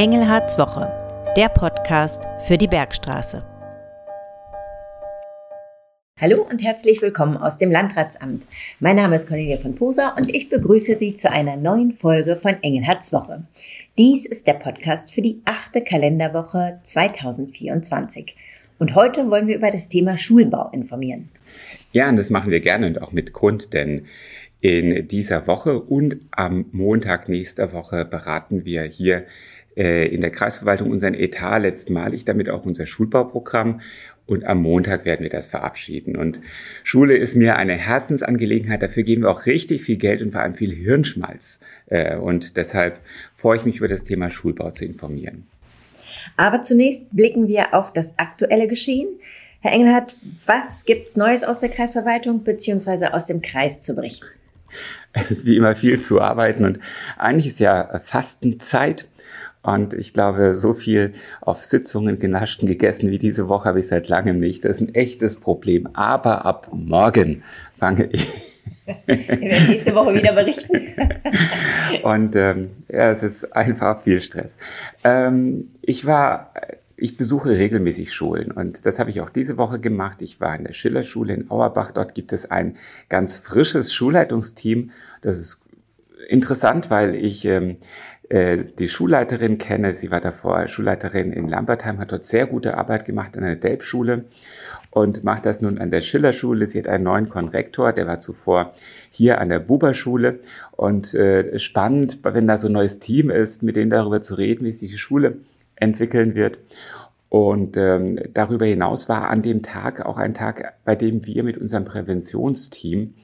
Engelhards Woche, der Podcast für die Bergstraße. Hallo und herzlich willkommen aus dem Landratsamt. Mein Name ist Cornelia von Posa und ich begrüße Sie zu einer neuen Folge von Engelhards Woche. Dies ist der Podcast für die achte Kalenderwoche 2024. Und heute wollen wir über das Thema Schulbau informieren. Ja, und das machen wir gerne und auch mit Grund, denn in dieser Woche und am Montag nächster Woche beraten wir hier in der Kreisverwaltung unseren Etat letztmalig, damit auch unser Schulbauprogramm. Und am Montag werden wir das verabschieden. Und Schule ist mir eine Herzensangelegenheit. Dafür geben wir auch richtig viel Geld und vor allem viel Hirnschmalz. Äh, und deshalb freue ich mich über das Thema Schulbau zu informieren. Aber zunächst blicken wir auf das aktuelle Geschehen. Herr Engelhardt, was gibt's Neues aus der Kreisverwaltung beziehungsweise aus dem Kreis zu berichten? Es ist wie immer viel zu arbeiten und eigentlich ist ja Fastenzeit. Und ich glaube, so viel auf Sitzungen genascht und gegessen wie diese Woche habe ich seit langem nicht. Das ist ein echtes Problem. Aber ab morgen fange ich. Wir werden nächste Woche wieder berichten. und ähm, ja, es ist einfach viel Stress. Ähm, ich war ich besuche regelmäßig Schulen und das habe ich auch diese Woche gemacht. Ich war in der Schillerschule in Auerbach. Dort gibt es ein ganz frisches Schulleitungsteam. Das ist interessant, weil ich ähm, äh, die Schulleiterin kenne. Sie war davor Schulleiterin in Lambertheim, hat dort sehr gute Arbeit gemacht an der Delbschule und macht das nun an der Schillerschule. Sie hat einen neuen Konrektor, der war zuvor hier an der Buberschule. Und äh, spannend, wenn da so ein neues Team ist, mit denen darüber zu reden, wie sich die Schule entwickeln wird. Und ähm, darüber hinaus war an dem Tag auch ein Tag, bei dem wir mit unserem Präventionsteam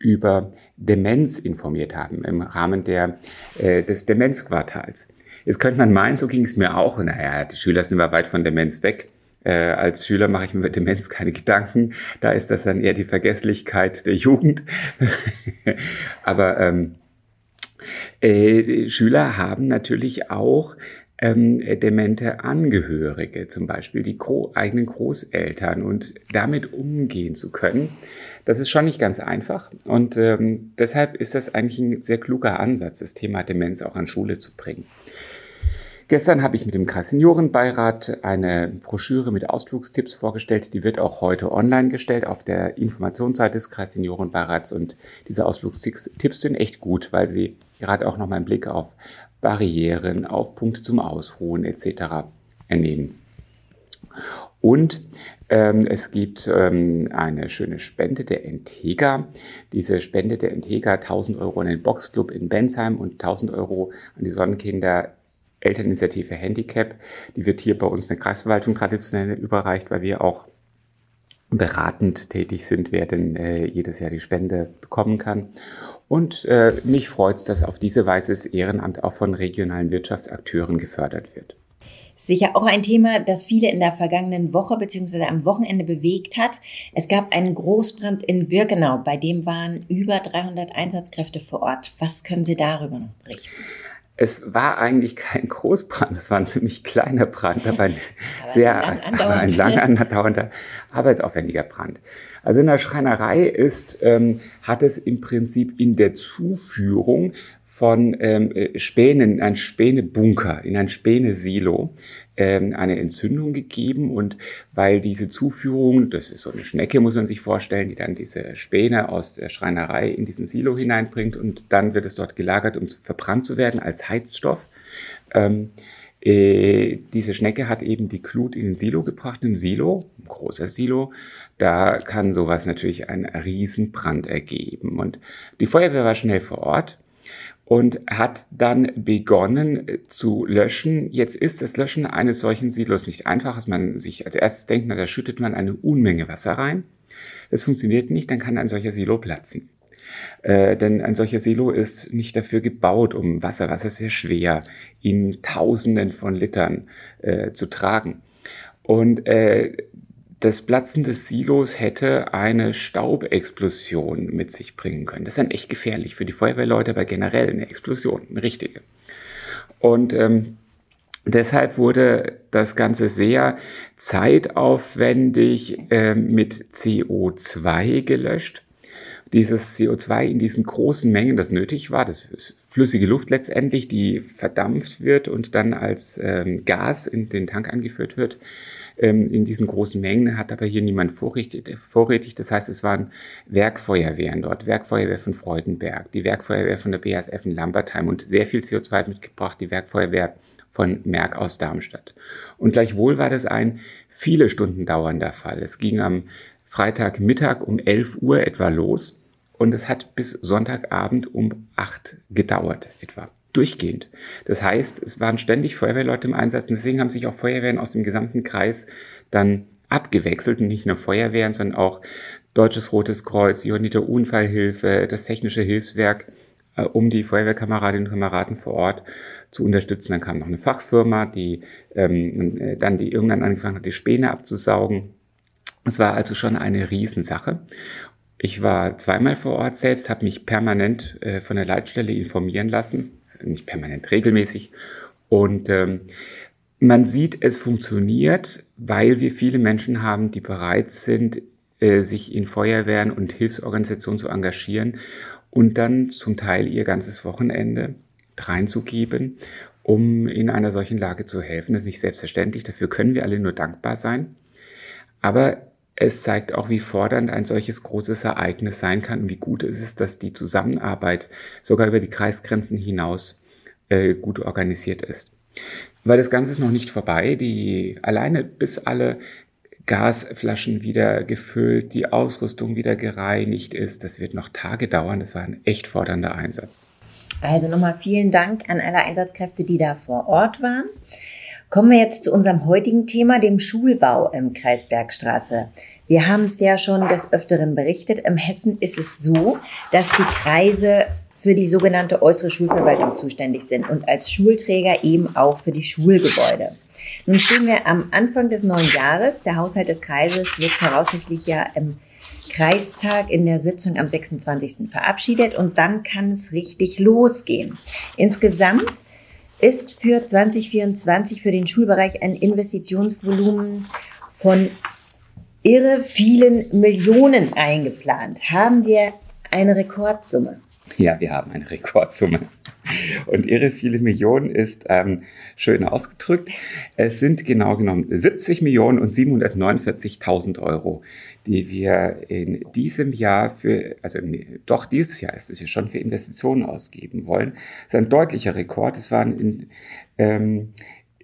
über Demenz informiert haben im Rahmen der, äh, des Demenzquartals. Jetzt könnte man meinen, so ging es mir auch. Naja, die Schüler sind immer weit von Demenz weg. Äh, als Schüler mache ich mir mit Demenz keine Gedanken. Da ist das dann eher die Vergesslichkeit der Jugend. Aber ähm, äh, Schüler haben natürlich auch ähm, demente Angehörige, zum Beispiel die Gro eigenen Großeltern und damit umgehen zu können, das ist schon nicht ganz einfach. Und ähm, deshalb ist das eigentlich ein sehr kluger Ansatz, das Thema Demenz auch an Schule zu bringen. Gestern habe ich mit dem Kreisseniorenbeirat eine Broschüre mit Ausflugstipps vorgestellt. Die wird auch heute online gestellt auf der Informationsseite des Kreisseniorenbeirats. Und diese Ausflugstipps sind echt gut, weil sie gerade auch nochmal einen Blick auf Barrieren, auf Punkte zum Ausruhen etc. ernehmen. Und ähm, es gibt ähm, eine schöne Spende der Entega. Diese Spende der Entega 1000 Euro an den Boxclub in Bensheim und 1000 Euro an die Sonnenkinder Elterninitiative Handicap. Die wird hier bei uns in der Kreisverwaltung traditionell überreicht, weil wir auch beratend tätig sind, wer denn äh, jedes Jahr die Spende bekommen kann. Und äh, mich freut es, dass auf diese Weise das Ehrenamt auch von regionalen Wirtschaftsakteuren gefördert wird. Sicher auch ein Thema, das viele in der vergangenen Woche bzw. am Wochenende bewegt hat. Es gab einen Großbrand in Birkenau, bei dem waren über 300 Einsatzkräfte vor Ort. Was können Sie darüber noch berichten? Es war eigentlich kein Großbrand, es war ein ziemlich kleiner Brand, aber ein sehr lang ein lang andauernder, arbeitsaufwendiger Brand. Also in der Schreinerei ist, ähm, hat es im Prinzip in der Zuführung von ähm, äh, Spänen, ein Spänebunker, in ein Spänesilo, eine Entzündung gegeben und weil diese Zuführung, das ist so eine Schnecke, muss man sich vorstellen, die dann diese Späne aus der Schreinerei in diesen Silo hineinbringt und dann wird es dort gelagert, um verbrannt zu werden als Heizstoff. Ähm, äh, diese Schnecke hat eben die Glut in den Silo gebracht, im Silo, ein großer Silo. Da kann sowas natürlich einen Riesenbrand ergeben. Und die Feuerwehr war schnell vor Ort und hat dann begonnen äh, zu löschen. Jetzt ist das Löschen eines solchen Silos nicht einfach, als man sich als erstes denkt, na, da schüttet man eine Unmenge Wasser rein. Das funktioniert nicht, dann kann ein solcher Silo platzen. Äh, denn ein solcher Silo ist nicht dafür gebaut, um Wasser, Wasser sehr schwer, in Tausenden von Litern äh, zu tragen. Und äh, das Platzen des Silos hätte eine Staubexplosion mit sich bringen können. Das ist dann echt gefährlich für die Feuerwehrleute, aber generell eine Explosion, eine richtige. Und ähm, deshalb wurde das Ganze sehr zeitaufwendig äh, mit CO2 gelöscht dieses CO2 in diesen großen Mengen, das nötig war, das flüssige Luft letztendlich, die verdampft wird und dann als ähm, Gas in den Tank eingeführt wird ähm, in diesen großen Mengen, hat aber hier niemand vorrätig, vorrätig. Das heißt, es waren Werkfeuerwehren dort, Werkfeuerwehr von Freudenberg, die Werkfeuerwehr von der BASF in Lambertheim und sehr viel CO2 hat mitgebracht, die Werkfeuerwehr von Merck aus Darmstadt. Und gleichwohl war das ein viele Stunden dauernder Fall. Es ging am Freitagmittag um 11 Uhr etwa los und es hat bis Sonntagabend um 8 gedauert etwa durchgehend. Das heißt, es waren ständig Feuerwehrleute im Einsatz und deswegen haben sich auch Feuerwehren aus dem gesamten Kreis dann abgewechselt und nicht nur Feuerwehren, sondern auch Deutsches Rotes Kreuz, Johanniter Unfallhilfe, das Technische Hilfswerk, äh, um die Feuerwehrkameradinnen und Kameraden vor Ort zu unterstützen. Dann kam noch eine Fachfirma, die ähm, äh, dann die irgendwann angefangen hat, die Späne abzusaugen. Es war also schon eine Riesensache. Ich war zweimal vor Ort selbst, habe mich permanent äh, von der Leitstelle informieren lassen nicht permanent regelmäßig. Und ähm, man sieht, es funktioniert, weil wir viele Menschen haben, die bereit sind, äh, sich in Feuerwehren und Hilfsorganisationen zu engagieren und dann zum Teil ihr ganzes Wochenende reinzugeben, um in einer solchen Lage zu helfen. Das ist nicht selbstverständlich, dafür können wir alle nur dankbar sein. Aber es zeigt auch, wie fordernd ein solches großes Ereignis sein kann und wie gut es ist, dass die Zusammenarbeit sogar über die Kreisgrenzen hinaus äh, gut organisiert ist. Weil das Ganze ist noch nicht vorbei. Die alleine bis alle Gasflaschen wieder gefüllt, die Ausrüstung wieder gereinigt ist, das wird noch Tage dauern. Das war ein echt fordernder Einsatz. Also nochmal vielen Dank an alle Einsatzkräfte, die da vor Ort waren. Kommen wir jetzt zu unserem heutigen Thema, dem Schulbau im Kreis Bergstraße. Wir haben es ja schon des Öfteren berichtet. Im Hessen ist es so, dass die Kreise für die sogenannte äußere Schulverwaltung zuständig sind und als Schulträger eben auch für die Schulgebäude. Nun stehen wir am Anfang des neuen Jahres. Der Haushalt des Kreises wird voraussichtlich ja im Kreistag in der Sitzung am 26. verabschiedet und dann kann es richtig losgehen. Insgesamt ist für 2024 für den Schulbereich ein Investitionsvolumen von irre vielen Millionen eingeplant. Haben wir eine Rekordsumme? Ja, wir haben eine Rekordsumme. Und irre viele Millionen ist ähm, schön ausgedrückt. Es sind genau genommen 70 Millionen und 749.000 Euro, die wir in diesem Jahr für, also doch dieses Jahr ist es ja schon für Investitionen ausgeben wollen. Das ist ein deutlicher Rekord. Es waren in, ähm,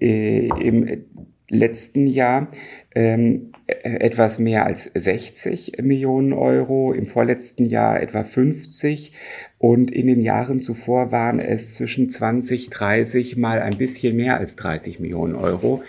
äh, im letzten Jahr ähm, etwas mehr als 60 Millionen Euro, im vorletzten Jahr etwa 50 und in den Jahren zuvor waren es zwischen 20, 30 mal ein bisschen mehr als 30 Millionen Euro.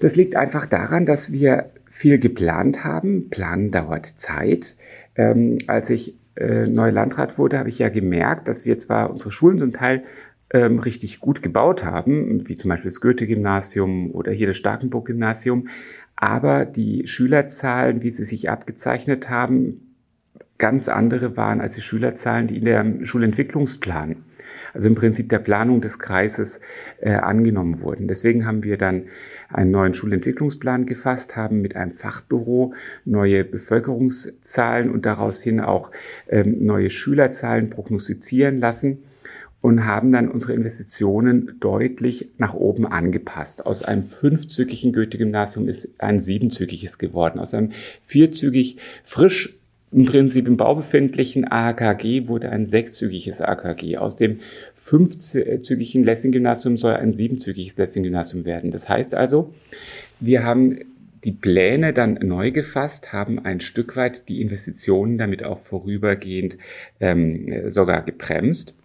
Das liegt einfach daran, dass wir viel geplant haben. Planen dauert Zeit. Ähm, als ich äh, neuer Landrat wurde, habe ich ja gemerkt, dass wir zwar unsere Schulen zum Teil ähm, richtig gut gebaut haben, wie zum Beispiel das Goethe-Gymnasium oder hier das Starkenburg-Gymnasium, aber die Schülerzahlen, wie sie sich abgezeichnet haben, ganz andere waren als die Schülerzahlen, die in der Schulentwicklungsplan, also im Prinzip der Planung des Kreises, äh, angenommen wurden. Deswegen haben wir dann einen neuen Schulentwicklungsplan gefasst, haben mit einem Fachbüro neue Bevölkerungszahlen und daraus hin auch ähm, neue Schülerzahlen prognostizieren lassen und haben dann unsere Investitionen deutlich nach oben angepasst. Aus einem fünfzügigen Goethe-Gymnasium ist ein siebenzügiges geworden. Aus einem vierzügig frisch im Prinzip im Bau befindlichen AKG wurde ein sechszügiges AKG. Aus dem fünfzügigen Lessing-Gymnasium soll ein siebenzügiges Lessing-Gymnasium werden. Das heißt also, wir haben die Pläne dann neu gefasst, haben ein Stück weit die Investitionen damit auch vorübergehend ähm, sogar gebremst.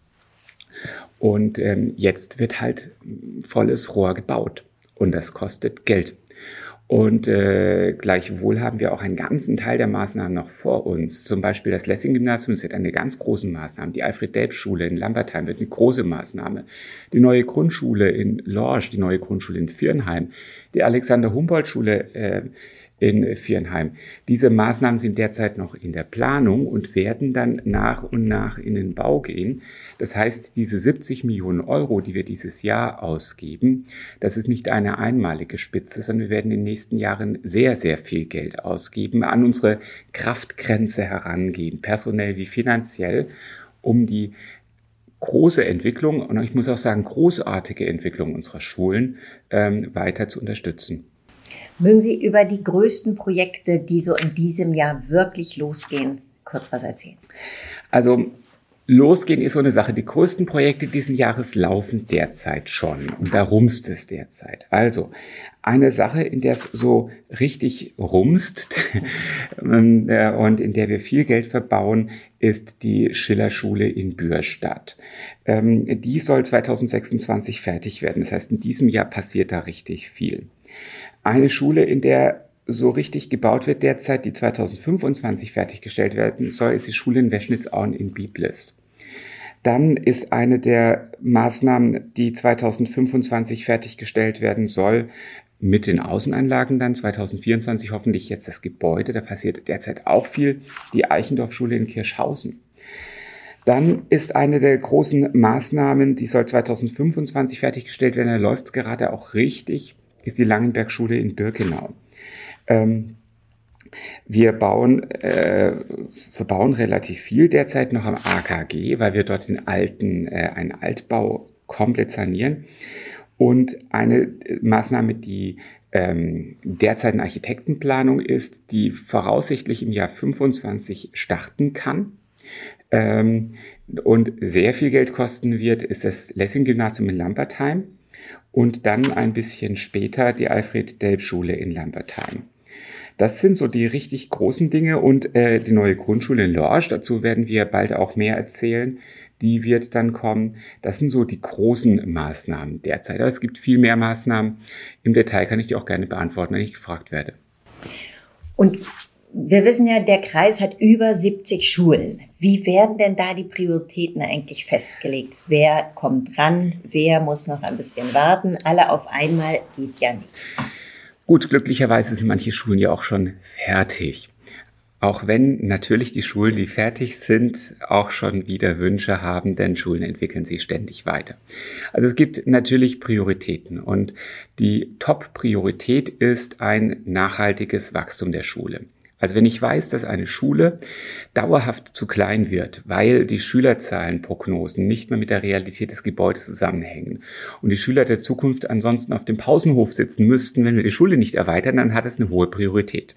Und ähm, jetzt wird halt volles Rohr gebaut und das kostet Geld. Und äh, gleichwohl haben wir auch einen ganzen Teil der Maßnahmen noch vor uns. Zum Beispiel das Lessing-Gymnasium wird eine ganz große Maßnahme. Die Alfred-Delp-Schule in Lambertheim wird eine große Maßnahme. Die neue Grundschule in Lorsch, die neue Grundschule in Viernheim, die Alexander-Humboldt-Schule äh, in Viernheim. Diese Maßnahmen sind derzeit noch in der Planung und werden dann nach und nach in den Bau gehen. Das heißt, diese 70 Millionen Euro, die wir dieses Jahr ausgeben, das ist nicht eine einmalige Spitze, sondern wir werden in den nächsten Jahren sehr, sehr viel Geld ausgeben, an unsere Kraftgrenze herangehen, personell wie finanziell, um die große Entwicklung und ich muss auch sagen großartige Entwicklung unserer Schulen ähm, weiter zu unterstützen. Mögen Sie über die größten Projekte, die so in diesem Jahr wirklich losgehen, kurz was erzählen? Also Losgehen ist so eine Sache. Die größten Projekte diesen Jahres laufen derzeit schon. Und da rumst es derzeit. Also, eine Sache, in der es so richtig rumst ähm, äh, und in der wir viel Geld verbauen, ist die Schillerschule in Bürstadt. Ähm, die soll 2026 fertig werden. Das heißt, in diesem Jahr passiert da richtig viel. Eine Schule, in der so richtig gebaut wird derzeit, die 2025 fertiggestellt werden soll, ist die Schule in Weschnitzauen in Biblis. Dann ist eine der Maßnahmen, die 2025 fertiggestellt werden soll, mit den Außenanlagen dann 2024 hoffentlich jetzt das Gebäude. Da passiert derzeit auch viel. Die Eichendorfschule in Kirschhausen. Dann ist eine der großen Maßnahmen, die soll 2025 fertiggestellt werden, da läuft es gerade auch richtig, ist die Langenbergschule in Birkenau. Ähm, wir bauen, äh, wir bauen relativ viel derzeit noch am AKG, weil wir dort den alten, äh, einen Altbau komplett sanieren. Und eine Maßnahme, die ähm, derzeit eine Architektenplanung ist, die voraussichtlich im Jahr 25 starten kann ähm, und sehr viel Geld kosten wird, ist das Lessing-Gymnasium in Lambertheim und dann ein bisschen später die Alfred-Delp-Schule in Lambertheim. Das sind so die richtig großen Dinge und äh, die neue Grundschule in Lorsch, dazu werden wir bald auch mehr erzählen, die wird dann kommen. Das sind so die großen Maßnahmen derzeit. Aber es gibt viel mehr Maßnahmen. Im Detail kann ich die auch gerne beantworten, wenn ich gefragt werde. Und wir wissen ja, der Kreis hat über 70 Schulen. Wie werden denn da die Prioritäten eigentlich festgelegt? Wer kommt dran? Wer muss noch ein bisschen warten? Alle auf einmal geht ja nicht. Gut, glücklicherweise sind manche Schulen ja auch schon fertig. Auch wenn natürlich die Schulen, die fertig sind, auch schon wieder Wünsche haben, denn Schulen entwickeln sich ständig weiter. Also es gibt natürlich Prioritäten und die Top-Priorität ist ein nachhaltiges Wachstum der Schule. Also wenn ich weiß, dass eine Schule dauerhaft zu klein wird, weil die Schülerzahlenprognosen nicht mehr mit der Realität des Gebäudes zusammenhängen und die Schüler der Zukunft ansonsten auf dem Pausenhof sitzen müssten, wenn wir die Schule nicht erweitern, dann hat es eine hohe Priorität.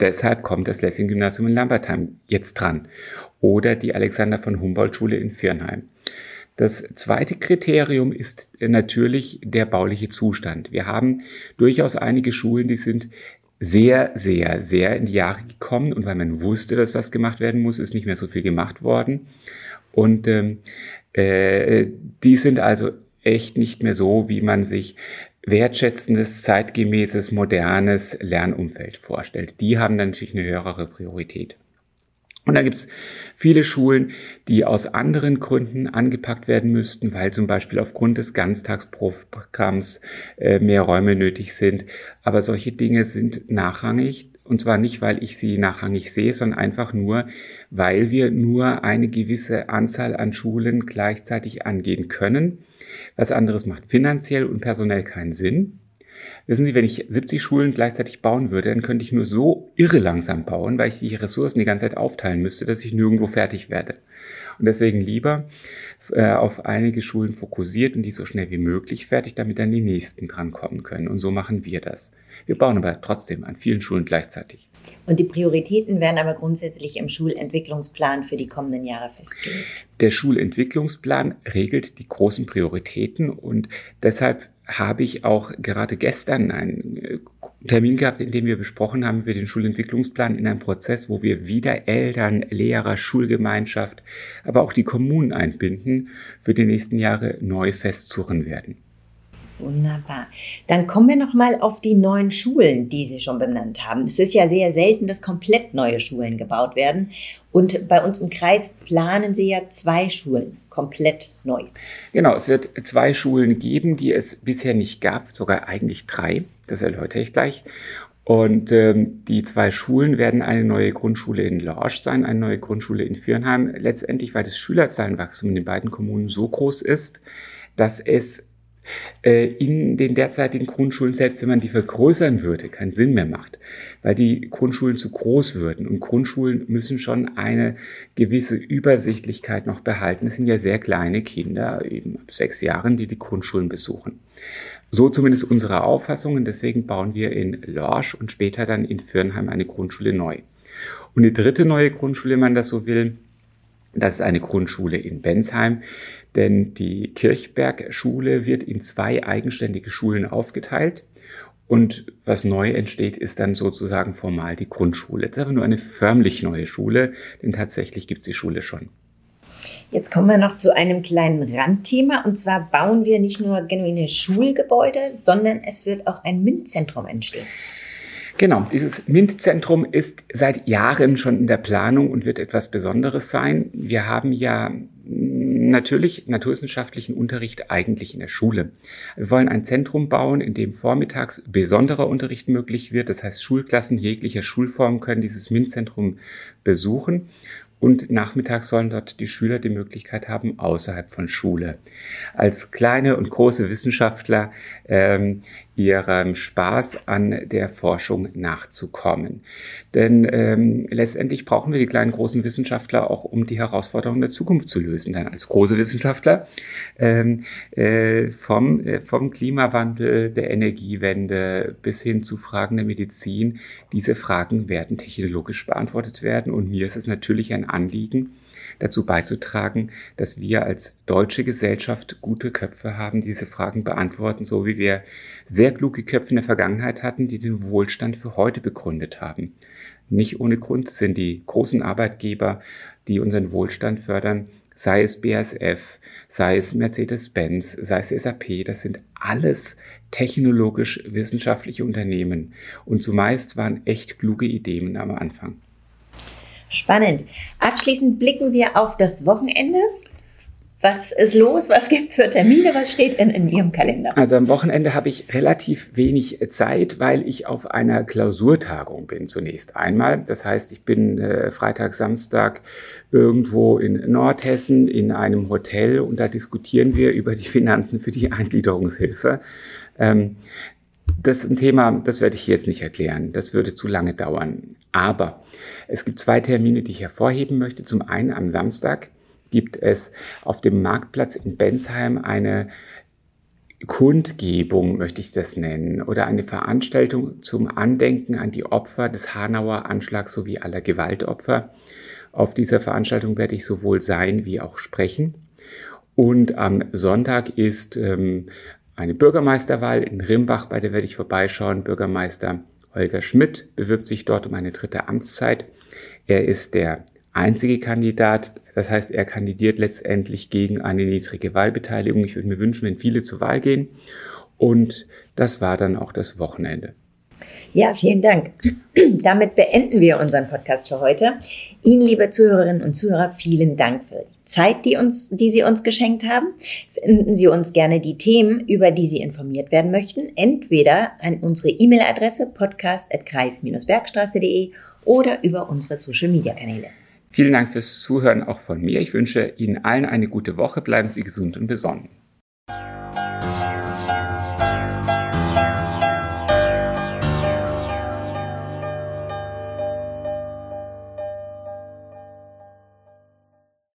Deshalb kommt das Lessing-Gymnasium in Lambertheim jetzt dran oder die Alexander von Humboldt-Schule in Firnheim. Das zweite Kriterium ist natürlich der bauliche Zustand. Wir haben durchaus einige Schulen, die sind sehr, sehr, sehr in die Jahre gekommen und weil man wusste, dass was gemacht werden muss, ist nicht mehr so viel gemacht worden. Und ähm, äh, die sind also echt nicht mehr so, wie man sich wertschätzendes, zeitgemäßes, modernes Lernumfeld vorstellt. Die haben dann natürlich eine höhere Priorität. Und da gibt's viele Schulen, die aus anderen Gründen angepackt werden müssten, weil zum Beispiel aufgrund des Ganztagsprogramms äh, mehr Räume nötig sind. Aber solche Dinge sind nachrangig. Und zwar nicht, weil ich sie nachrangig sehe, sondern einfach nur, weil wir nur eine gewisse Anzahl an Schulen gleichzeitig angehen können. Was anderes macht finanziell und personell keinen Sinn. Wissen Sie, wenn ich 70 Schulen gleichzeitig bauen würde, dann könnte ich nur so irre langsam bauen, weil ich die Ressourcen die ganze Zeit aufteilen müsste, dass ich nirgendwo fertig werde. Und deswegen lieber äh, auf einige Schulen fokussiert und die so schnell wie möglich fertig, damit dann die nächsten drankommen können. Und so machen wir das. Wir bauen aber trotzdem an vielen Schulen gleichzeitig. Und die Prioritäten werden aber grundsätzlich im Schulentwicklungsplan für die kommenden Jahre festgelegt. Der Schulentwicklungsplan regelt die großen Prioritäten und deshalb habe ich auch gerade gestern einen äh, Termin gehabt, in dem wir besprochen haben über den Schulentwicklungsplan in einem Prozess, wo wir wieder Eltern, Lehrer, Schulgemeinschaft, aber auch die Kommunen einbinden, für die nächsten Jahre neu festzurren werden. Wunderbar. Dann kommen wir noch mal auf die neuen Schulen, die Sie schon benannt haben. Es ist ja sehr selten, dass komplett neue Schulen gebaut werden. Und bei uns im Kreis planen Sie ja zwei Schulen komplett neu. Genau, es wird zwei Schulen geben, die es bisher nicht gab, sogar eigentlich drei. Das erläutere ich gleich. Und ähm, die zwei Schulen werden eine neue Grundschule in Lorsch sein, eine neue Grundschule in Firnheim. Letztendlich, weil das Schülerzahlenwachstum in den beiden Kommunen so groß ist, dass es in den derzeitigen Grundschulen, selbst wenn man die vergrößern würde, keinen Sinn mehr macht, weil die Grundschulen zu groß würden. Und Grundschulen müssen schon eine gewisse Übersichtlichkeit noch behalten. Es sind ja sehr kleine Kinder, eben ab sechs Jahren, die die Grundschulen besuchen. So zumindest unsere Auffassung und deswegen bauen wir in Lorsch und später dann in Firnheim eine Grundschule neu. Und die dritte neue Grundschule, wenn man das so will, das ist eine Grundschule in Bensheim, denn die Kirchbergschule wird in zwei eigenständige Schulen aufgeteilt. Und was neu entsteht, ist dann sozusagen formal die Grundschule. Das ist aber nur eine förmlich neue Schule, denn tatsächlich gibt es die Schule schon. Jetzt kommen wir noch zu einem kleinen Randthema. Und zwar bauen wir nicht nur genuine Schulgebäude, sondern es wird auch ein MINT-Zentrum entstehen. Genau, dieses MINT-Zentrum ist seit Jahren schon in der Planung und wird etwas Besonderes sein. Wir haben ja natürlich naturwissenschaftlichen Unterricht eigentlich in der Schule. Wir wollen ein Zentrum bauen, in dem vormittags besonderer Unterricht möglich wird. Das heißt, Schulklassen jeglicher Schulform können dieses MINT-Zentrum besuchen. Und nachmittags sollen dort die Schüler die Möglichkeit haben, außerhalb von Schule als kleine und große Wissenschaftler ähm, ihrem Spaß an der Forschung nachzukommen. Denn ähm, letztendlich brauchen wir die kleinen großen Wissenschaftler auch, um die Herausforderungen der Zukunft zu lösen. Denn als große Wissenschaftler ähm, äh, vom, äh, vom Klimawandel, der Energiewende bis hin zu Fragen der Medizin, diese Fragen werden technologisch beantwortet werden. Und mir ist es natürlich ein Anliegen, dazu beizutragen, dass wir als deutsche Gesellschaft gute Köpfe haben, die diese Fragen beantworten, so wie wir sehr kluge Köpfe in der Vergangenheit hatten, die den Wohlstand für heute begründet haben. Nicht ohne Grund sind die großen Arbeitgeber, die unseren Wohlstand fördern, sei es BASF, sei es Mercedes-Benz, sei es SAP, das sind alles technologisch-wissenschaftliche Unternehmen. Und zumeist waren echt kluge Ideen am Anfang. Spannend. Abschließend blicken wir auf das Wochenende. Was ist los? Was gibt es für Termine? Was steht in, in Ihrem Kalender? Also am Wochenende habe ich relativ wenig Zeit, weil ich auf einer Klausurtagung bin zunächst einmal. Das heißt, ich bin äh, Freitag, Samstag irgendwo in Nordhessen in einem Hotel und da diskutieren wir über die Finanzen für die Eingliederungshilfe. Ähm, das ist ein Thema, das werde ich jetzt nicht erklären. Das würde zu lange dauern. Aber es gibt zwei Termine, die ich hervorheben möchte. Zum einen am Samstag gibt es auf dem Marktplatz in Bensheim eine Kundgebung, möchte ich das nennen, oder eine Veranstaltung zum Andenken an die Opfer des Hanauer Anschlags sowie aller Gewaltopfer. Auf dieser Veranstaltung werde ich sowohl sein wie auch sprechen. Und am Sonntag ist ähm, eine Bürgermeisterwahl in Rimbach, bei der werde ich vorbeischauen. Bürgermeister Holger Schmidt bewirbt sich dort um eine dritte Amtszeit. Er ist der einzige Kandidat, das heißt, er kandidiert letztendlich gegen eine niedrige Wahlbeteiligung. Ich würde mir wünschen, wenn viele zur Wahl gehen. Und das war dann auch das Wochenende. Ja, vielen Dank. Damit beenden wir unseren Podcast für heute. Ihnen, liebe Zuhörerinnen und Zuhörer, vielen Dank für Zeit, die, uns, die Sie uns geschenkt haben. Senden Sie uns gerne die Themen, über die Sie informiert werden möchten, entweder an unsere E-Mail-Adresse podcast.kreis-bergstraße.de oder über unsere Social-Media-Kanäle. Vielen Dank fürs Zuhören auch von mir. Ich wünsche Ihnen allen eine gute Woche. Bleiben Sie gesund und besonnen.